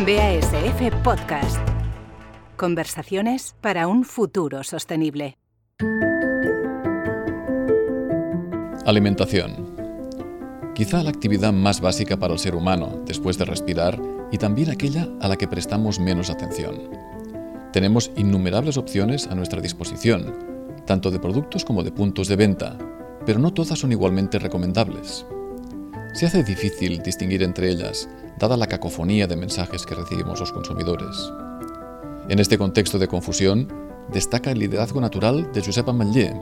BASF Podcast. Conversaciones para un futuro sostenible. Alimentación. Quizá la actividad más básica para el ser humano, después de respirar, y también aquella a la que prestamos menos atención. Tenemos innumerables opciones a nuestra disposición, tanto de productos como de puntos de venta, pero no todas son igualmente recomendables. Se hace difícil distinguir entre ellas, dada la cacofonía de mensajes que recibimos los consumidores. En este contexto de confusión, destaca el liderazgo natural de Josep Ametller,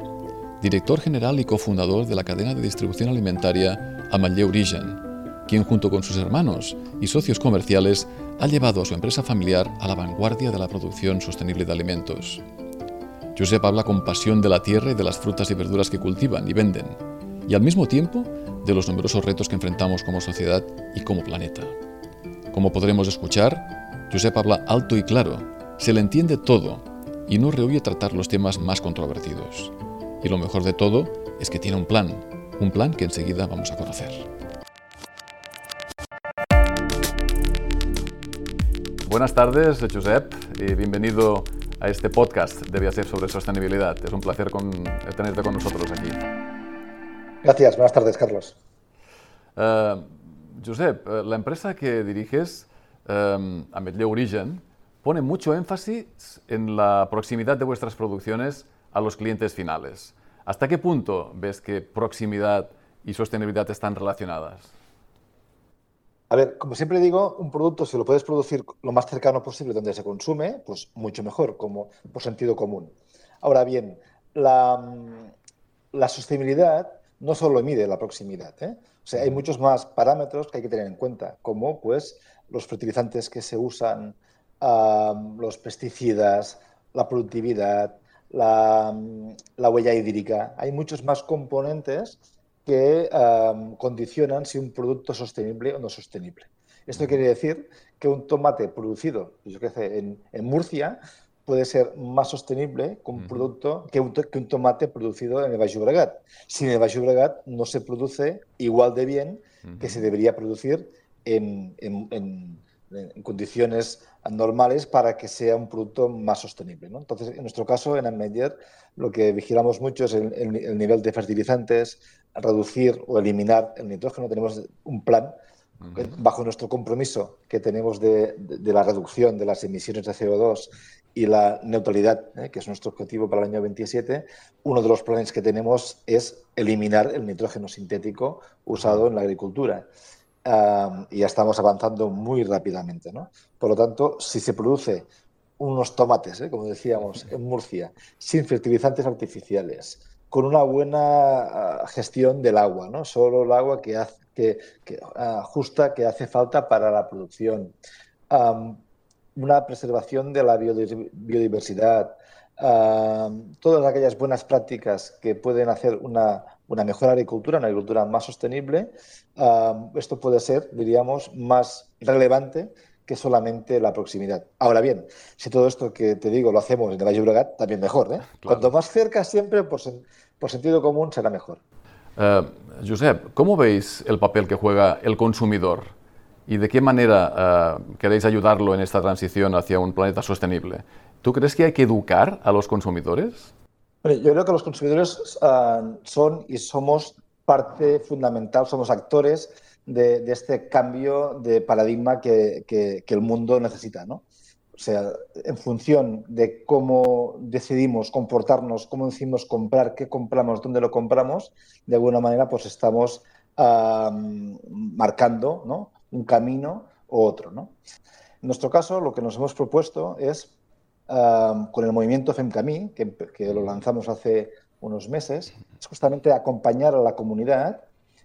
director general y cofundador de la cadena de distribución alimentaria Ametller Origen, quien junto con sus hermanos y socios comerciales ha llevado a su empresa familiar a la vanguardia de la producción sostenible de alimentos. Josep habla con pasión de la tierra y de las frutas y verduras que cultivan y venden, y al mismo tiempo de los numerosos retos que enfrentamos como sociedad y como planeta. Como podremos escuchar, Josep habla alto y claro, se le entiende todo y no rehuye tratar los temas más controvertidos. Y lo mejor de todo es que tiene un plan, un plan que enseguida vamos a conocer. Buenas tardes, Josep, y bienvenido a este podcast de BASF sobre sostenibilidad. Es un placer tenerte con nosotros aquí. Gracias, buenas tardes, Carlos. Uh, Josep, eh, la empresa que diriges, um, Ametller Origen, pone mucho énfasis en la proximidad de vuestras producciones a los clientes finales. ¿Hasta qué punto ves que proximidad y sostenibilidad están relacionadas? A ver, como siempre digo, un producto si lo puedes producir lo más cercano posible donde se consume, pues mucho mejor, como por sentido común. Ahora bien, la, mm, la sostenibilidad no solo mide la proximidad. ¿eh? O sea, hay muchos más parámetros que hay que tener en cuenta, como pues los fertilizantes que se usan, los pesticidas, la productividad, la, la, huella hídrica. Hay muchos más componentes que condicionan si un producto es sostenible o no sostenible. Esto quiere decir que un tomate producido, yo qué sé, en, en Murcia, puede ser más sostenible que un producto que un, que un, tomate producido en el Baix Llobregat. Si en el Baix Llobregat no se produce igual de bien que se debería producir en, en, en, en, condiciones normales para que sea un producto más sostenible. ¿no? Entonces, en nuestro caso, en Ammeyer, lo que vigilamos mucho es el, el, nivel de fertilizantes, reducir o eliminar el nitrógeno. Tenemos un plan bajo nuestro compromiso que tenemos de, de, de, la reducción de las emisiones de CO2 y la neutralidad, ¿eh? que es nuestro objetivo para el año 27, uno de los planes que tenemos es eliminar el nitrógeno sintético usado en la agricultura. Y ya estamos avanzando muy rápidamente. ¿no? Por lo tanto, si se produce unos tomates, ¿eh? como decíamos, en Murcia, sin fertilizantes artificiales, con una buena uh, gestión del agua, ¿no? solo el agua que, hace, que, que uh, justa que hace falta para la producción. Um, una preservación de la biodiversidad, uh, todas aquellas buenas prácticas que pueden hacer una, una mejor agricultura, una agricultura más sostenible, uh, esto puede ser, diríamos, más relevante que solamente la proximidad. Ahora bien, si todo esto que te digo lo hacemos en el Valle Llobregat, también mejor. ¿eh? Claro. Cuanto más cerca siempre, por, sen por sentido común, será mejor. Uh, Josep, ¿cómo veis el papel que juega el consumidor y de qué manera uh, queréis ayudarlo en esta transición hacia un planeta sostenible. ¿Tú crees que hay que educar a los consumidores? Yo creo que los consumidores uh, son y somos parte fundamental, somos actores de, este cambio de paradigma que, que, que, el mundo necesita. ¿no? O sea, en función de cómo decidimos comportarnos, cómo decidimos comprar, qué compramos, dónde lo compramos, de alguna manera pues estamos marcando un camino u otro. En nuestro caso, lo que nos hemos propuesto es, con el movimiento FEMCAMI, que, lo lanzamos hace unos meses, es justamente acompañar a la comunidad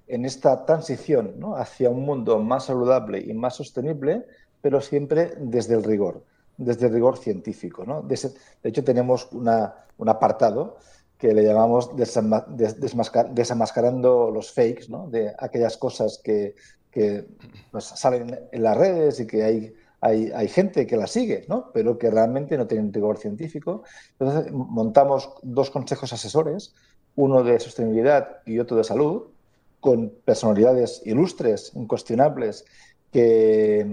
en esta transición hacia un mundo más saludable y más sostenible, pero siempre desde el rigor, desde rigor científico. ¿no? De, hecho, tenemos una, un apartado que le llamamos desenmascarando los fakes, ¿no? de aquellas cosas que, que pues, salen en las redes y que hay, hay, hay, gente que las sigue, ¿no? pero que realmente no tienen rigor científico. Entonces montamos dos consejos asesores, uno de sostenibilidad y otro de salud, con personalidades ilustres, incuestionables, que,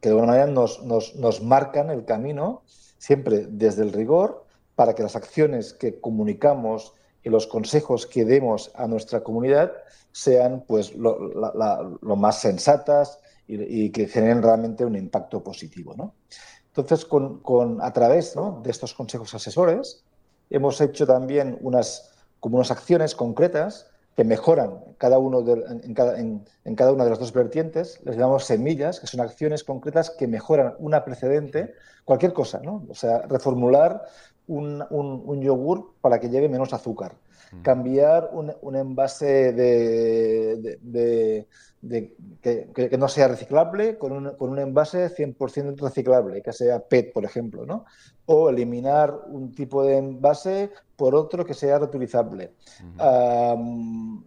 de alguna manera nos, nos, marcan el camino, siempre desde el rigor, para que las acciones que comunicamos y los consejos que demos a nuestra comunidad sean pues lo, más sensatas y, que generen realmente un impacto positivo. ¿no? Entonces, con, con, a través de estos consejos asesores, hemos hecho también unas, como unas acciones concretas que mejoran cada uno en, cada, en, cada, una de las dos vertientes, les llamamos semillas, que son acciones concretas que mejoran una precedente, cualquier cosa, ¿no? O sea, reformular un, un, yogur para que lleve menos azúcar, cambiar un, un envase de, que, no sea reciclable con un, con un envase 100% reciclable, que sea PET, por ejemplo, ¿no? O eliminar un tipo de envase por otro que sea reutilizable.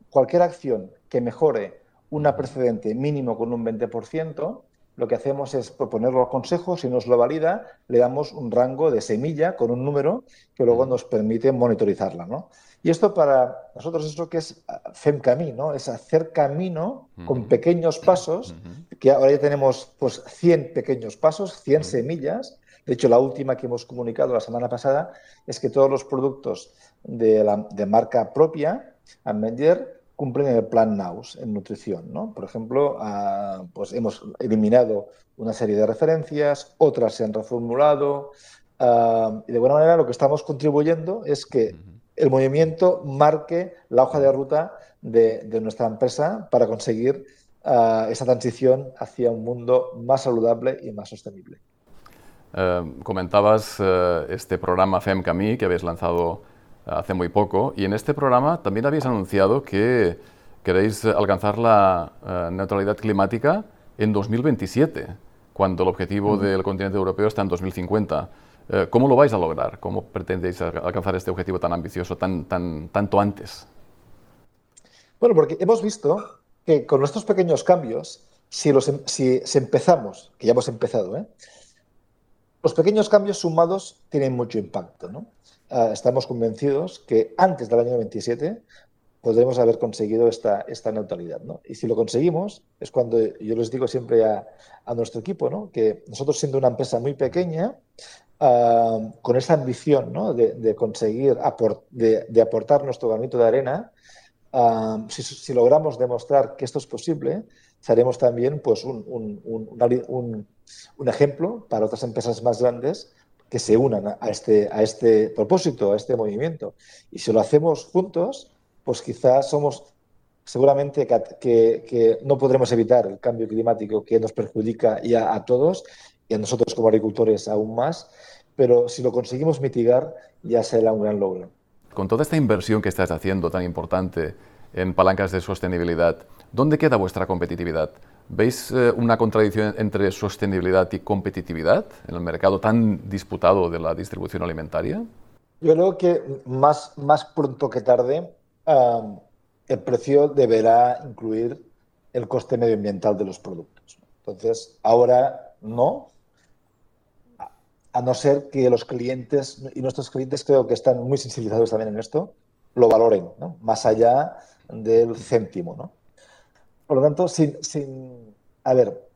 cualquier acción que mejore una precedente mínimo con un 20%, lo que hacemos es proponerlo al Consejo, si nos lo valida, le damos un rango de semilla con un número que luego nos permite monitorizarla. ¿no? Y esto para nosotros es lo que es ah, FEMCAMI, ¿no? Es hacer camino con pequeños pasos, que ahora ya tenemos pues 100 pequeños pasos, 100 semillas. De hecho, la última que hemos comunicado la semana pasada es que todos los productos de, la, de marca propia, Amender, cumplen el plan NAUS en nutrición. ¿no? Por ejemplo, ah, pues hemos eliminado una serie de referencias, otras se han reformulado, ah, y de buena manera lo que estamos contribuyendo es que el movimiento marque la hoja de ruta de, nuestra empresa para conseguir uh, esa transición hacia un mundo más saludable y más sostenible. Uh, comentabas uh, este programa FEM Camí que habéis lanzado hace muy poco y en este programa también habéis anunciado que queréis alcanzar la neutralidad climática en 2027, cuando el objetivo del continente europeo está en 2050. Eh, ¿Cómo lo vais a lograr? ¿Cómo pretendéis alcanzar este objetivo tan ambicioso tan, tan, tanto antes? Bueno, porque hemos visto que con nuestros pequeños cambios, si, los, em, si, empezamos, que ya hemos empezado, ¿eh? los pequeños cambios sumados tienen mucho impacto. Ah, estamos convencidos que antes del año 27 podremos haber conseguido esta, esta neutralidad. ¿no? Y si lo conseguimos, es cuando yo les digo siempre a, a nuestro equipo, ¿no? que nosotros siendo una empresa muy pequeña, con esa ambición de, conseguir de, aportar nuestro granito de arena, si, logramos demostrar que esto es posible, seremos también pues, un, un, un, ejemplo para otras empresas más grandes que se unan a este, a este propósito, a este movimiento. Y si lo hacemos juntos, pues quizás somos seguramente que, que, no podremos evitar el cambio climático que nos perjudica ya a todos y a nosotros como agricultores aún más, pero si lo conseguimos mitigar ya será un gran logro. Con toda esta inversión que estás haciendo tan importante en palancas de sostenibilidad, ¿dónde queda vuestra competitividad? ¿Veis eh, una contradicción entre sostenibilidad y competitividad en el mercado tan disputado de la distribución alimentaria? Yo creo que más, más pronto que tarde el precio deberá incluir el coste medioambiental de los productos. Entonces, ahora no, a no ser que los clientes, y nuestros clientes creo que están muy sensibilizados también en esto, lo valoren, más allá del céntimo. ¿no? Por lo tanto, sin, sin a ver,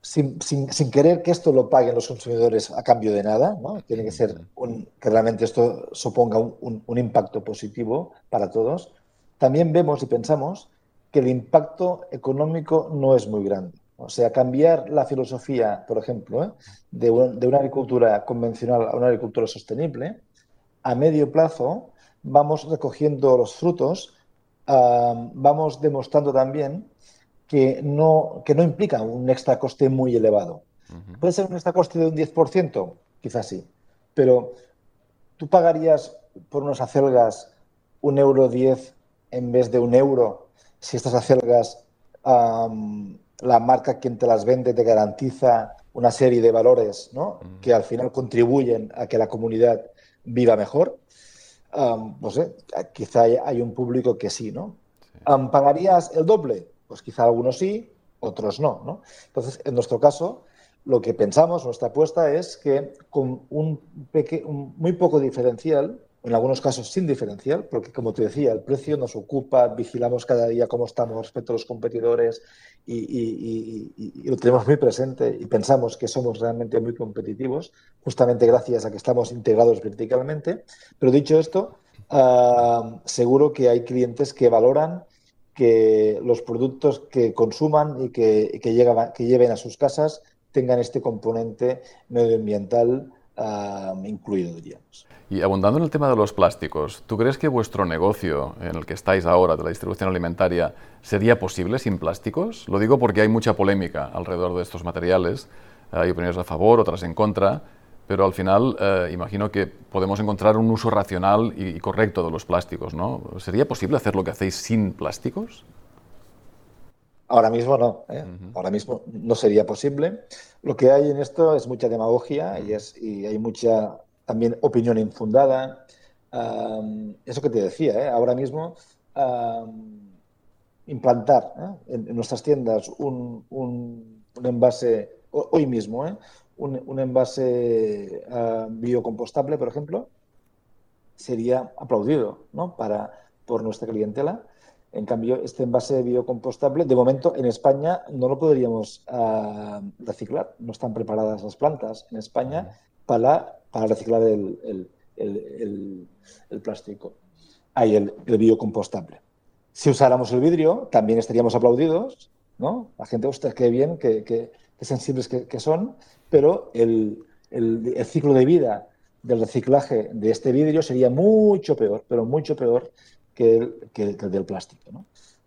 sin, sin, sin, querer que esto lo paguen los consumidores a cambio de nada, ¿no? tiene que ser un, que realmente esto suponga un, un, impacto positivo para todos, también vemos y pensamos que el impacto económico no es muy grande. O sea, cambiar la filosofía, por ejemplo, ¿eh? de, una agricultura convencional a una agricultura sostenible, a medio plazo vamos recogiendo los frutos, vamos demostrando también que no, que no implica un extra coste muy elevado. ¿Puede ser un extra coste de un 10%? Quizás sí. Pero tú pagarías por unas acelgas un euro 10 en vez de un euro si estas acelgas la marca quien te las vende te garantiza una serie de valores ¿no? que al final contribuyen a que la comunidad viva mejor, pues quizá hay un público que sí, ¿no? ¿Pagarías el doble? Pues quizá algunos sí, otros no, no. Entonces, en nuestro caso, lo que pensamos, nuestra apuesta es que con un, muy poco diferencial, en algunos casos sin diferencial, porque como te decía, el precio nos ocupa, vigilamos cada día cómo estamos respecto a los competidores y, lo tenemos muy presente y pensamos que somos realmente muy competitivos, justamente gracias a que estamos integrados verticalmente. Pero dicho esto, ah, seguro que hay clientes que valoran que los productos que consuman y que, que, que lleven a sus casas tengan este componente medioambiental ah, incluido, diríamos. Y abundando en el tema de los plásticos, ¿tú crees que vuestro negocio en el que estáis ahora, de la distribución alimentaria, sería posible sin plásticos? Lo digo porque hay mucha polémica alrededor de estos materiales. Hay opiniones a favor, otras en contra, pero al final eh, imagino que podemos encontrar un uso racional y, correcto de los plásticos, ¿no? ¿Sería posible hacer lo que hacéis sin plásticos? Ahora mismo no, ¿eh? ahora mismo no sería posible. Lo que hay en esto es mucha demagogia y, es, y hay mucha también opinión infundada. eso que te decía, ¿eh? ahora mismo implantar ¿eh? en, nuestras tiendas un, un, envase, hoy mismo, ¿eh? un, envase biocompostable, por ejemplo, sería aplaudido ¿no? Para, por nuestra clientela. En cambio, este envase biocompostable, de momento en España no lo podríamos reciclar. No están preparadas las plantas en España para para reciclar el, plástico. Hay el, biocompostable. Si usáramos el vidrio, también estaríamos aplaudidos, ¿no? La gente, ostras, qué bien, qué, sensibles que, son, pero el, ciclo de vida del reciclaje de este vidrio sería mucho peor, pero mucho peor que el, que el del plástico. ¿no?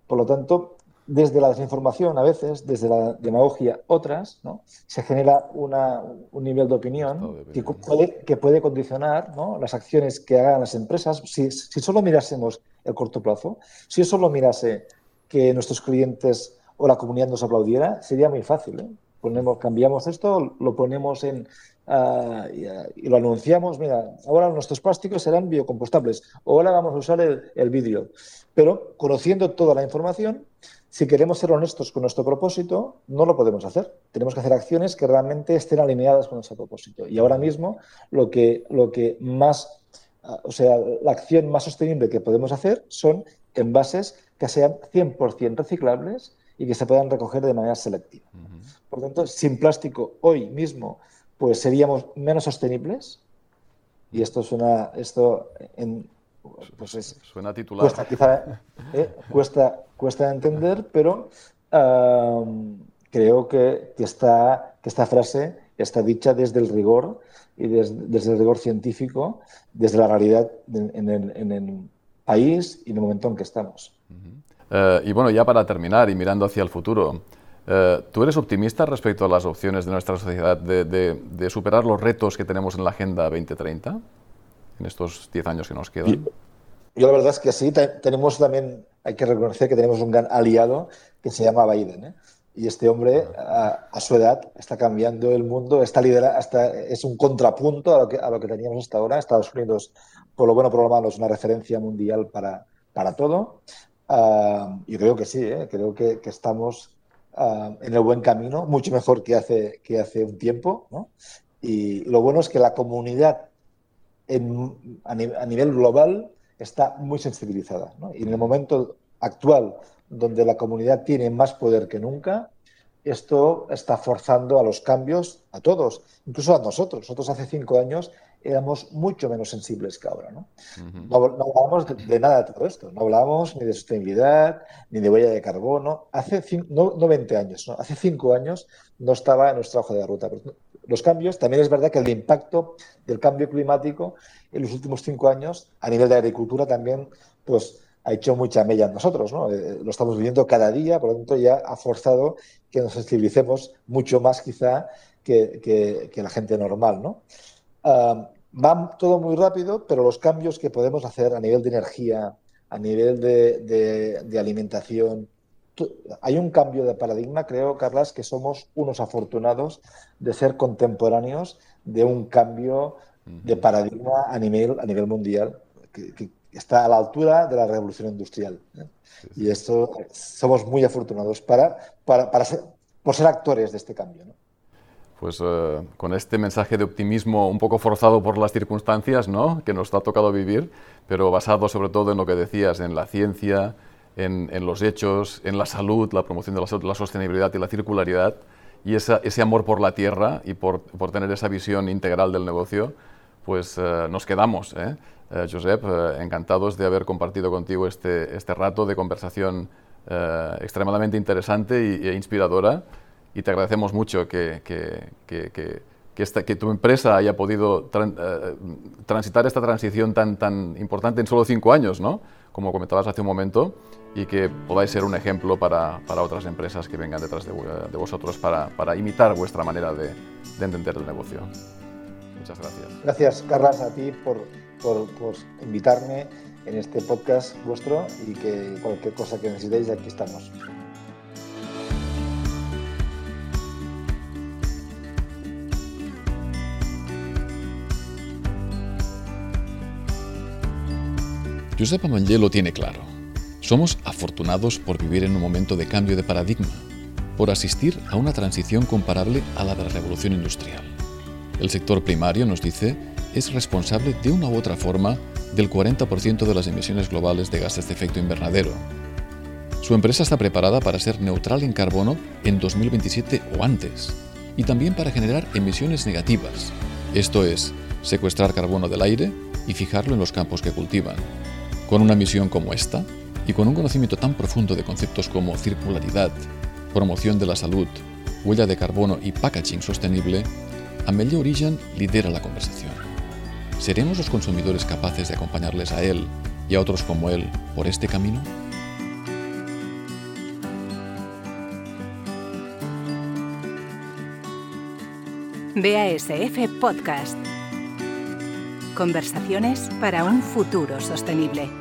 Por lo tanto, desde la desinformación a veces, desde la demagogia otras, ¿no? se genera un nivel de opinión que puede, que puede condicionar las acciones que hagan las empresas. Si, solo mirásemos el corto plazo, si yo solo mirase que nuestros clientes o la comunidad nos aplaudiera, sería muy fácil. ¿eh? Ponemos, cambiamos esto, lo ponemos en, ah, y, lo anunciamos, mira, ahora nuestros plásticos serán biocompostables, o ahora vamos a usar el, el vidrio. Pero conociendo toda la información, si queremos ser honestos con nuestro propósito, no lo podemos hacer. Tenemos que hacer acciones que realmente estén alineadas con nuestro propósito. Y ahora mismo lo que, lo que más, ah, o sea, la acción más sostenible que podemos hacer son envases que sean 100% reciclables y que se puedan recoger de manera selectiva. Por tanto, sin plástico hoy mismo, pues seríamos menos sostenibles. Y esto suena, esto en, pues es, Suena titular. Eh, cuesta, cuesta, entender, pero creo que, que, esta, que esta frase está dicha desde el rigor y desde, el rigor científico, desde la realidad en, el, país y en el momento en que estamos. Eh, y bueno, ya para terminar y mirando hacia el futuro, eh, ¿tú eres optimista respecto a las opciones de nuestra sociedad de, de superar los retos que tenemos en la Agenda 2030? en estos 10 años que nos quedan? Yo, la verdad es que sí, tenemos también, hay que reconocer que tenemos un gran aliado que se llama Biden. ¿eh? Y este hombre, a, su edad, está cambiando el mundo, está lidera, hasta, es un contrapunto a lo, que, a lo que teníamos hasta ahora. Estados Unidos, por lo bueno por lo malo, es una referencia mundial para, para todo. Uh, yo creo que sí, ¿eh? creo que, que estamos uh, en el buen camino, mucho mejor que hace, que hace un tiempo. Y lo bueno es que la comunidad a, nivel global está muy sensibilizada. Y en el momento actual, donde la comunidad tiene más poder que nunca, esto está forzando a los cambios a todos, incluso a nosotros. Nosotros hace cinco años éramos mucho menos sensibles que ahora. No, no, hablábamos de, nada de todo esto, no hablábamos ni de sostenibilidad, ni de huella de carbono. Hace no, no 20 años, hace cinco años no estaba en nuestra hoja de ruta los cambios. También es verdad que el impacto del cambio climático en los últimos cinco años a nivel de agricultura también pues, ha hecho mucha mella en nosotros. ¿no? Eh, lo estamos viviendo cada día, por lo tanto ya ha forzado que nos sensibilicemos mucho más quizá que, la gente normal. ¿no? va todo muy rápido, pero los cambios que podemos hacer a nivel de energía, a nivel de alimentación, hay un cambio de paradigma, creo, Carlas, que somos unos afortunados de ser contemporáneos de un cambio de paradigma a nivel, a nivel mundial, que, está a la altura de la revolución industrial. ¿eh? Y esto somos muy afortunados para, para, ser, por ser actores de este cambio. pues eh, con este mensaje de optimismo un poco forzado por las circunstancias ¿no? que nos ha tocado vivir, pero basado sobre todo en lo que decías, en la ciencia, en, los hechos, en la salud, la promoción de la la sostenibilidad y la circularidad, y ese amor por la tierra y por, por, tener esa visión integral del negocio, pues eh, nos quedamos. ¿eh? eh Josep, encantados de haber compartido contigo este, este rato de conversación extremadamente interesante e inspiradora y te agradecemos mucho que, que, que, que, tu empresa haya podido eh, transitar esta transición tan, tan importante en solo cinco años, ¿no? como comentabas hace un momento, y que podáis ser un ejemplo para, para otras empresas que vengan detrás de, vosotros para, para, imitar vuestra manera de, entender el negocio. Muchas gracias. Gracias, Carlas, a ti por, por, por invitarme en este podcast vuestro y que cualquier cosa que necesitéis, aquí estamos. Josep Amangé lo tiene claro. Somos afortunados por vivir en un momento de cambio de paradigma, por asistir a una transición comparable a la de la revolución industrial. El sector primario, nos dice, es responsable de una u otra forma del 40% de las emisiones globales de gases de efecto invernadero. Su empresa está preparada para ser neutral en carbono en 2027 o antes, y también para generar emisiones negativas, esto es, secuestrar carbono del aire y fijarlo en los campos que cultivan. Con una misión como esta, y con un conocimiento tan profundo de conceptos como circularidad, promoción de la salud, huella de carbono y packaging sostenible, Amelia Origen lidera la conversación. ¿Seremos los consumidores capaces de acompañarles a él y a otros como él por este camino? BASF Podcast. Conversaciones para un futuro sostenible.